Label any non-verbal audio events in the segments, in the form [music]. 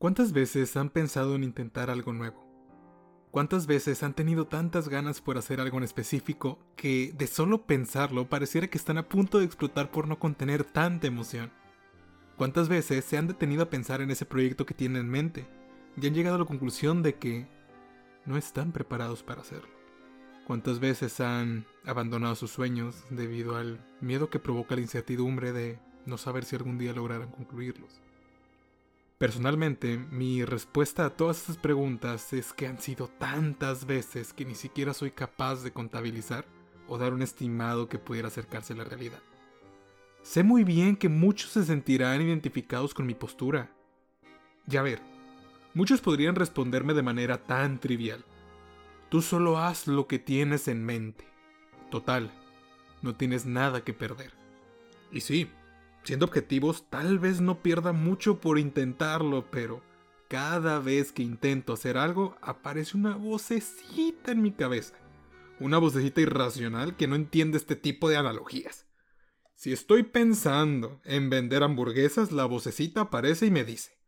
¿Cuántas veces han pensado en intentar algo nuevo? ¿Cuántas veces han tenido tantas ganas por hacer algo en específico que de solo pensarlo pareciera que están a punto de explotar por no contener tanta emoción? ¿Cuántas veces se han detenido a pensar en ese proyecto que tienen en mente y han llegado a la conclusión de que no están preparados para hacerlo? ¿Cuántas veces han abandonado sus sueños debido al miedo que provoca la incertidumbre de no saber si algún día lograrán concluirlos? Personalmente, mi respuesta a todas estas preguntas es que han sido tantas veces que ni siquiera soy capaz de contabilizar o dar un estimado que pudiera acercarse a la realidad. Sé muy bien que muchos se sentirán identificados con mi postura. Ya ver, muchos podrían responderme de manera tan trivial. Tú solo haz lo que tienes en mente. Total, no tienes nada que perder. Y sí, siendo objetivos, tal vez no pierda mucho por intentarlo, pero cada vez que intento hacer algo, aparece una vocecita en mi cabeza. Una vocecita irracional que no entiende este tipo de analogías. Si estoy pensando en vender hamburguesas, la vocecita aparece y me dice,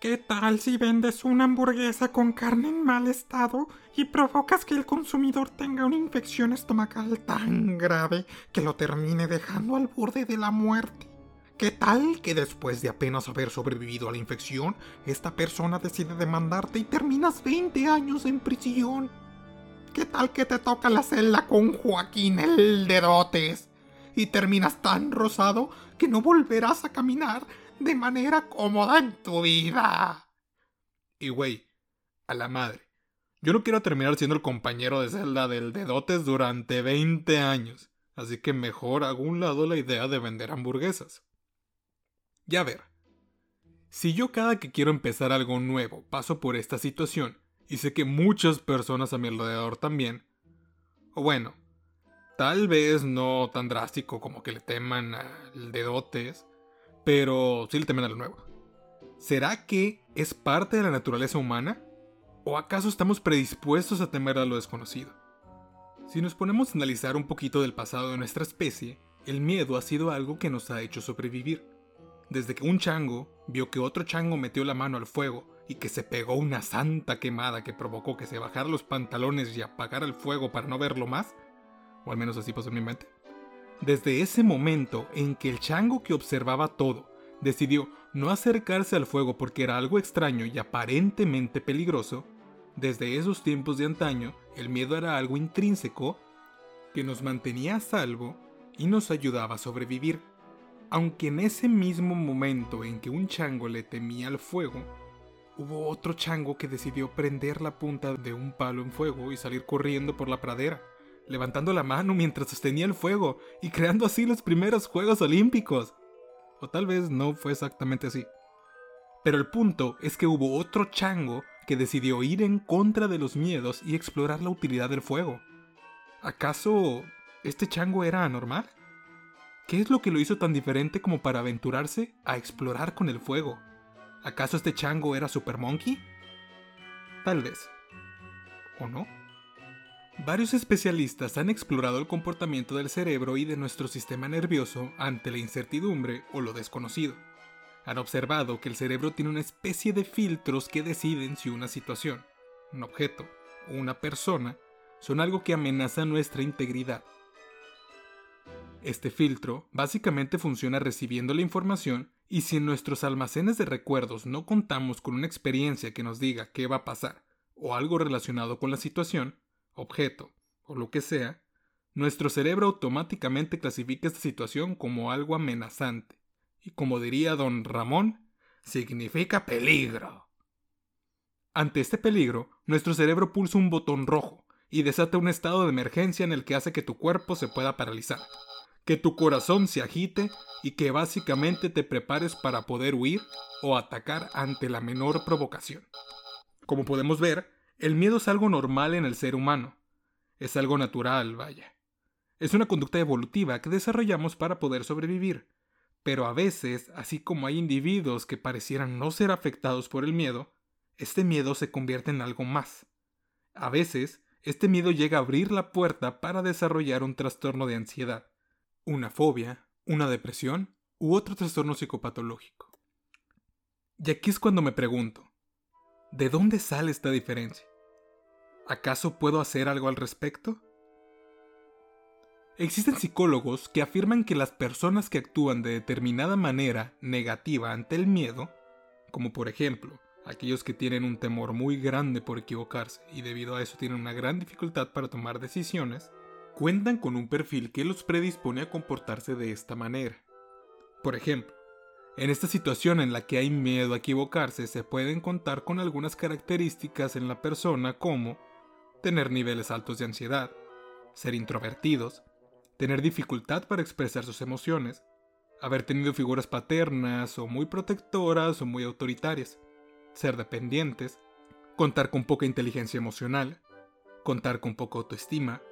¿Qué tal si vendes una hamburguesa con carne en mal estado y provocas que el consumidor tenga una infección estomacal tan grave que lo termine dejando al borde de la muerte? ¿Qué tal que después de apenas haber sobrevivido a la infección, esta persona decide demandarte y terminas 20 años en prisión? ¿Qué tal que te toca la celda con Joaquín el dedotes y terminas tan rosado que no volverás a caminar de manera cómoda en tu vida? Y güey, a la madre. Yo no quiero terminar siendo el compañero de celda del dedotes durante 20 años, así que mejor hago un lado la idea de vender hamburguesas. Ya ver, si yo cada que quiero empezar algo nuevo paso por esta situación, y sé que muchas personas a mi alrededor también, o bueno, tal vez no tan drástico como que le teman al dedotes, pero sí le temen a lo nuevo. ¿Será que es parte de la naturaleza humana? ¿O acaso estamos predispuestos a temer a lo desconocido? Si nos ponemos a analizar un poquito del pasado de nuestra especie, el miedo ha sido algo que nos ha hecho sobrevivir desde que un chango vio que otro chango metió la mano al fuego y que se pegó una santa quemada que provocó que se bajara los pantalones y apagara el fuego para no verlo más, o al menos así pasó en mi mente. Desde ese momento en que el chango que observaba todo decidió no acercarse al fuego porque era algo extraño y aparentemente peligroso, desde esos tiempos de antaño el miedo era algo intrínseco que nos mantenía a salvo y nos ayudaba a sobrevivir. Aunque en ese mismo momento en que un chango le temía al fuego, hubo otro chango que decidió prender la punta de un palo en fuego y salir corriendo por la pradera, levantando la mano mientras sostenía el fuego y creando así los primeros Juegos Olímpicos. O tal vez no fue exactamente así. Pero el punto es que hubo otro chango que decidió ir en contra de los miedos y explorar la utilidad del fuego. ¿Acaso este chango era anormal? ¿Qué es lo que lo hizo tan diferente como para aventurarse a explorar con el fuego? ¿Acaso este chango era Super Monkey? Tal vez. ¿O no? Varios especialistas han explorado el comportamiento del cerebro y de nuestro sistema nervioso ante la incertidumbre o lo desconocido. Han observado que el cerebro tiene una especie de filtros que deciden si una situación, un objeto o una persona son algo que amenaza nuestra integridad este filtro básicamente funciona recibiendo la información y si en nuestros almacenes de recuerdos no contamos con una experiencia que nos diga qué va a pasar o algo relacionado con la situación, objeto o lo que sea, nuestro cerebro automáticamente clasifica esta situación como algo amenazante y como diría don Ramón, significa peligro. Ante este peligro, nuestro cerebro pulsa un botón rojo y desata un estado de emergencia en el que hace que tu cuerpo se pueda paralizar que tu corazón se agite y que básicamente te prepares para poder huir o atacar ante la menor provocación. Como podemos ver, el miedo es algo normal en el ser humano. Es algo natural, vaya. Es una conducta evolutiva que desarrollamos para poder sobrevivir. Pero a veces, así como hay individuos que parecieran no ser afectados por el miedo, este miedo se convierte en algo más. A veces, este miedo llega a abrir la puerta para desarrollar un trastorno de ansiedad una fobia, una depresión u otro trastorno psicopatológico. Y aquí es cuando me pregunto, ¿de dónde sale esta diferencia? ¿Acaso puedo hacer algo al respecto? Existen psicólogos que afirman que las personas que actúan de determinada manera negativa ante el miedo, como por ejemplo aquellos que tienen un temor muy grande por equivocarse y debido a eso tienen una gran dificultad para tomar decisiones, cuentan con un perfil que los predispone a comportarse de esta manera. Por ejemplo, en esta situación en la que hay miedo a equivocarse se pueden contar con algunas características en la persona como tener niveles altos de ansiedad, ser introvertidos, tener dificultad para expresar sus emociones, haber tenido figuras paternas o muy protectoras o muy autoritarias, ser dependientes, contar con poca inteligencia emocional, contar con poca autoestima,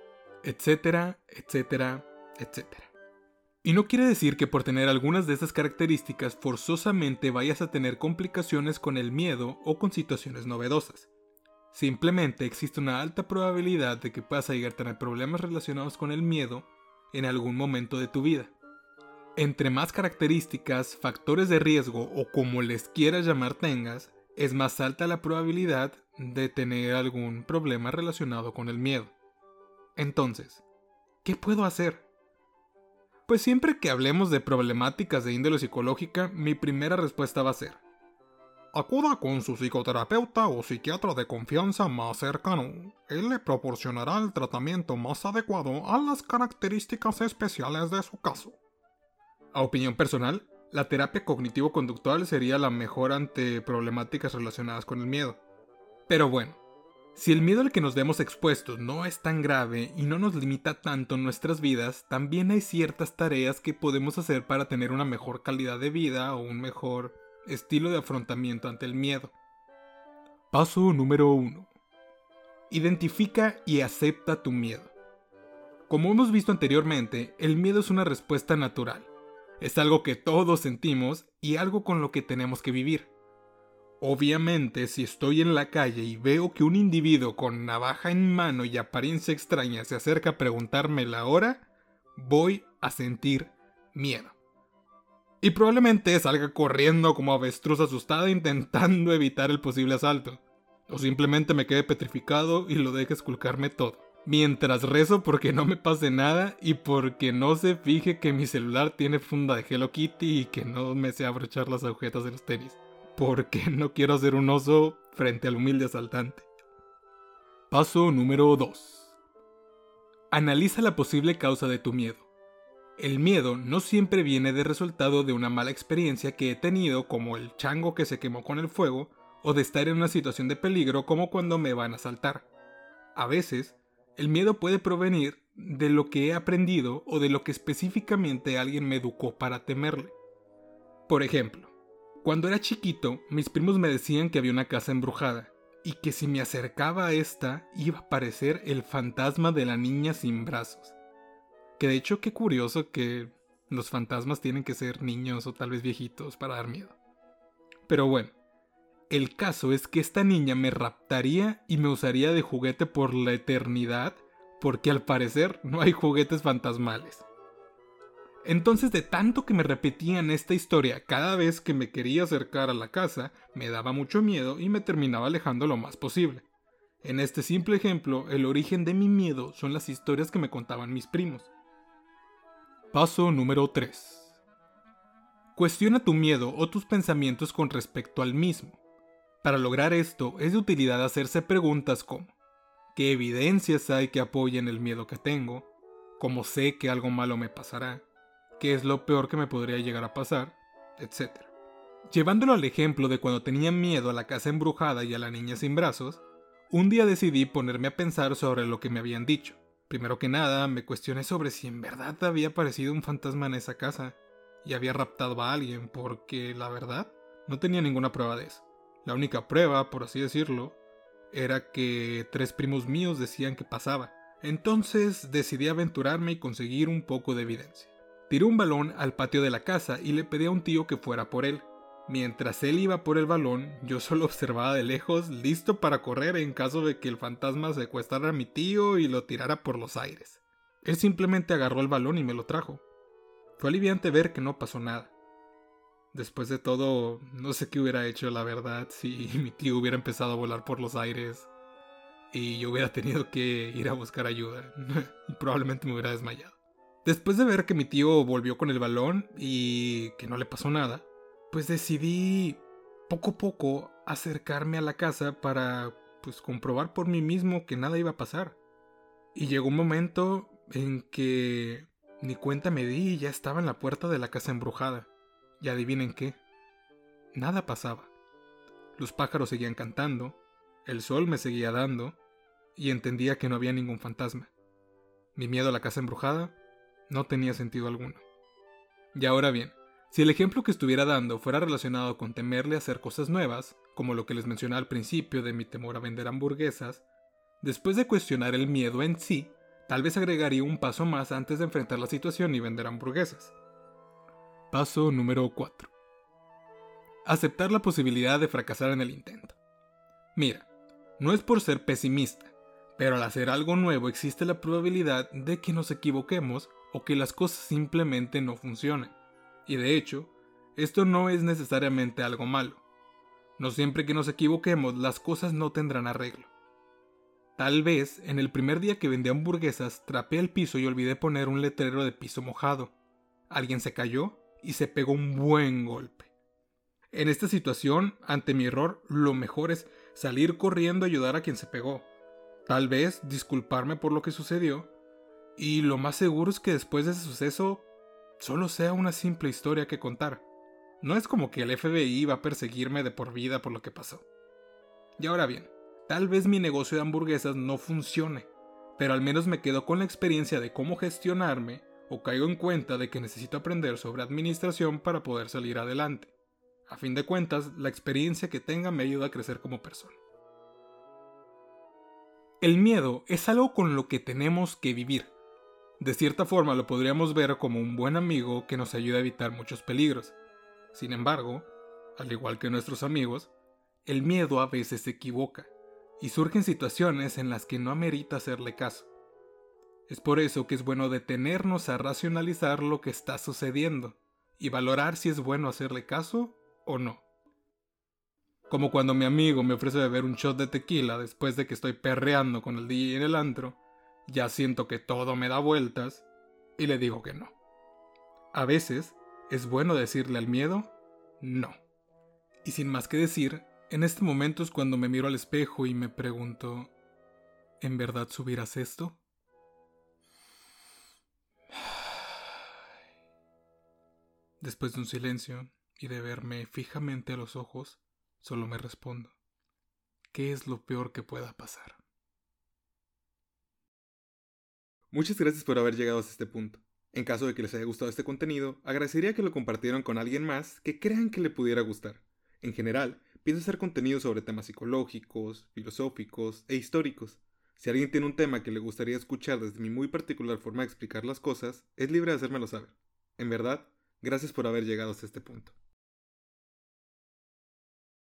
etcétera, etcétera, etcétera. Y no quiere decir que por tener algunas de estas características forzosamente vayas a tener complicaciones con el miedo o con situaciones novedosas. Simplemente existe una alta probabilidad de que puedas llegar a tener problemas relacionados con el miedo en algún momento de tu vida. Entre más características, factores de riesgo o como les quieras llamar tengas, es más alta la probabilidad de tener algún problema relacionado con el miedo. Entonces, ¿qué puedo hacer? Pues siempre que hablemos de problemáticas de índole psicológica, mi primera respuesta va a ser, acuda con su psicoterapeuta o psiquiatra de confianza más cercano. Él le proporcionará el tratamiento más adecuado a las características especiales de su caso. A opinión personal, la terapia cognitivo-conductual sería la mejor ante problemáticas relacionadas con el miedo. Pero bueno, si el miedo al que nos vemos expuestos no es tan grave y no nos limita tanto nuestras vidas, también hay ciertas tareas que podemos hacer para tener una mejor calidad de vida o un mejor estilo de afrontamiento ante el miedo. Paso número 1. Identifica y acepta tu miedo. Como hemos visto anteriormente, el miedo es una respuesta natural. Es algo que todos sentimos y algo con lo que tenemos que vivir. Obviamente, si estoy en la calle y veo que un individuo con navaja en mano y apariencia extraña se acerca a preguntarme la hora, voy a sentir miedo. Y probablemente salga corriendo como avestruz asustada intentando [laughs] evitar el posible asalto. O simplemente me quede petrificado y lo deje esculcarme todo. Mientras rezo porque no me pase nada y porque no se fije que mi celular tiene funda de Hello Kitty y que no me sea abrochar las agujetas de los tenis porque [laughs] no quiero hacer un oso frente al humilde asaltante. Paso número 2. Analiza la posible causa de tu miedo. El miedo no siempre viene de resultado de una mala experiencia que he tenido como el chango que se quemó con el fuego o de estar en una situación de peligro como cuando me van a asaltar. A veces, el miedo puede provenir de lo que he aprendido o de lo que específicamente alguien me educó para temerle. Por ejemplo, cuando era chiquito, mis primos me decían que había una casa embrujada y que si me acercaba a esta iba a aparecer el fantasma de la niña sin brazos. Que de hecho qué curioso que los fantasmas tienen que ser niños o tal vez viejitos para dar miedo. Pero bueno, el caso es que esta niña me raptaría y me usaría de juguete por la eternidad porque al parecer no hay juguetes fantasmales. Entonces de tanto que me repetían esta historia cada vez que me quería acercar a la casa, me daba mucho miedo y me terminaba alejando lo más posible. En este simple ejemplo, el origen de mi miedo son las historias que me contaban mis primos. Paso número 3. Cuestiona tu miedo o tus pensamientos con respecto al mismo. Para lograr esto es de utilidad hacerse preguntas como ¿qué evidencias hay que apoyen el miedo que tengo? ¿Cómo sé que algo malo me pasará? Qué es lo peor que me podría llegar a pasar, etc. Llevándolo al ejemplo de cuando tenía miedo a la casa embrujada y a la niña sin brazos, un día decidí ponerme a pensar sobre lo que me habían dicho. Primero que nada, me cuestioné sobre si en verdad había aparecido un fantasma en esa casa y había raptado a alguien, porque la verdad no tenía ninguna prueba de eso. La única prueba, por así decirlo, era que tres primos míos decían que pasaba. Entonces decidí aventurarme y conseguir un poco de evidencia. Tiré un balón al patio de la casa y le pedí a un tío que fuera por él. Mientras él iba por el balón, yo solo [laughs] observaba de lejos, listo para correr en caso de que el fantasma secuestrara a mi tío y lo tirara por los aires. Él simplemente agarró el balón y me lo trajo. Fue aliviante ver que no pasó nada. Después de todo, no sé qué hubiera hecho, la verdad, si [laughs] mi tío hubiera empezado a volar por los aires y yo hubiera tenido que ir a buscar ayuda. [laughs] probablemente me hubiera desmayado. Después de ver que mi tío volvió con el balón y que no le pasó nada, pues decidí poco a poco acercarme a la casa para pues comprobar por mí mismo que nada iba a pasar. Y llegó un momento en que ni cuenta me di y ya estaba en la puerta de la casa embrujada. Y adivinen qué. Nada pasaba. Los pájaros seguían cantando, el sol me seguía dando, y entendía que no había ningún fantasma. Mi miedo a la casa embrujada no tenía sentido alguno. Y ahora bien, si el ejemplo que estuviera dando fuera relacionado con temerle hacer cosas nuevas, como lo que les mencioné al principio de mi temor a vender hamburguesas, después de cuestionar el miedo en sí, tal vez agregaría un paso más antes de enfrentar la situación y vender hamburguesas. Paso número 4. Aceptar la posibilidad de fracasar en el intento. Mira, no es por ser pesimista, pero al hacer algo nuevo existe la probabilidad de que nos equivoquemos o que las cosas simplemente no funcionen. Y de hecho, esto no es necesariamente algo malo. No siempre que nos equivoquemos las cosas no tendrán arreglo. Tal vez en el primer día que vendí hamburguesas trapé el piso y olvidé poner un letrero de piso mojado. Alguien se cayó y se pegó un buen golpe. En esta situación, ante mi error, lo mejor es salir corriendo a ayudar a quien se pegó. Tal vez disculparme por lo que sucedió. Y lo más seguro es que después de ese suceso solo sea una simple historia que contar. No es como que el FBI iba a perseguirme de por vida por lo que pasó. Y ahora bien, tal vez mi negocio de hamburguesas no funcione, pero al menos me quedo con la experiencia de cómo gestionarme o caigo en cuenta de que necesito aprender sobre administración para poder salir adelante. A fin de cuentas, la experiencia que tenga me ayuda a crecer como persona. El miedo es algo con lo que tenemos que vivir, de cierta forma lo podríamos ver como un buen amigo que nos ayuda a evitar muchos peligros. Sin embargo, al igual que nuestros amigos, el miedo a veces se equivoca y surgen situaciones en las que no amerita hacerle caso. Es por eso que es bueno detenernos a racionalizar lo que está sucediendo y valorar si es bueno hacerle caso o no. Como cuando mi amigo me ofrece beber un shot de tequila después de que estoy perreando con el DJ en el antro, ya siento que todo me da vueltas y le digo que no. A veces es bueno decirle al miedo no. Y sin más que decir, en este momento es cuando me miro al espejo y me pregunto, ¿en verdad subirás esto? [sighs] Después de un silencio y de verme fijamente a los ojos, solo me respondo, ¿qué es lo peor que pueda pasar? Muchas gracias por haber llegado hasta este punto. En caso de que les haya gustado este contenido, agradecería que lo compartieran con alguien más que crean que le pudiera gustar. En general, pienso hacer contenido sobre temas psicológicos, filosóficos e históricos. Si alguien tiene un tema que le gustaría escuchar desde mi muy particular forma de explicar las cosas, es libre de hacérmelo saber. En verdad, gracias por haber llegado hasta este punto.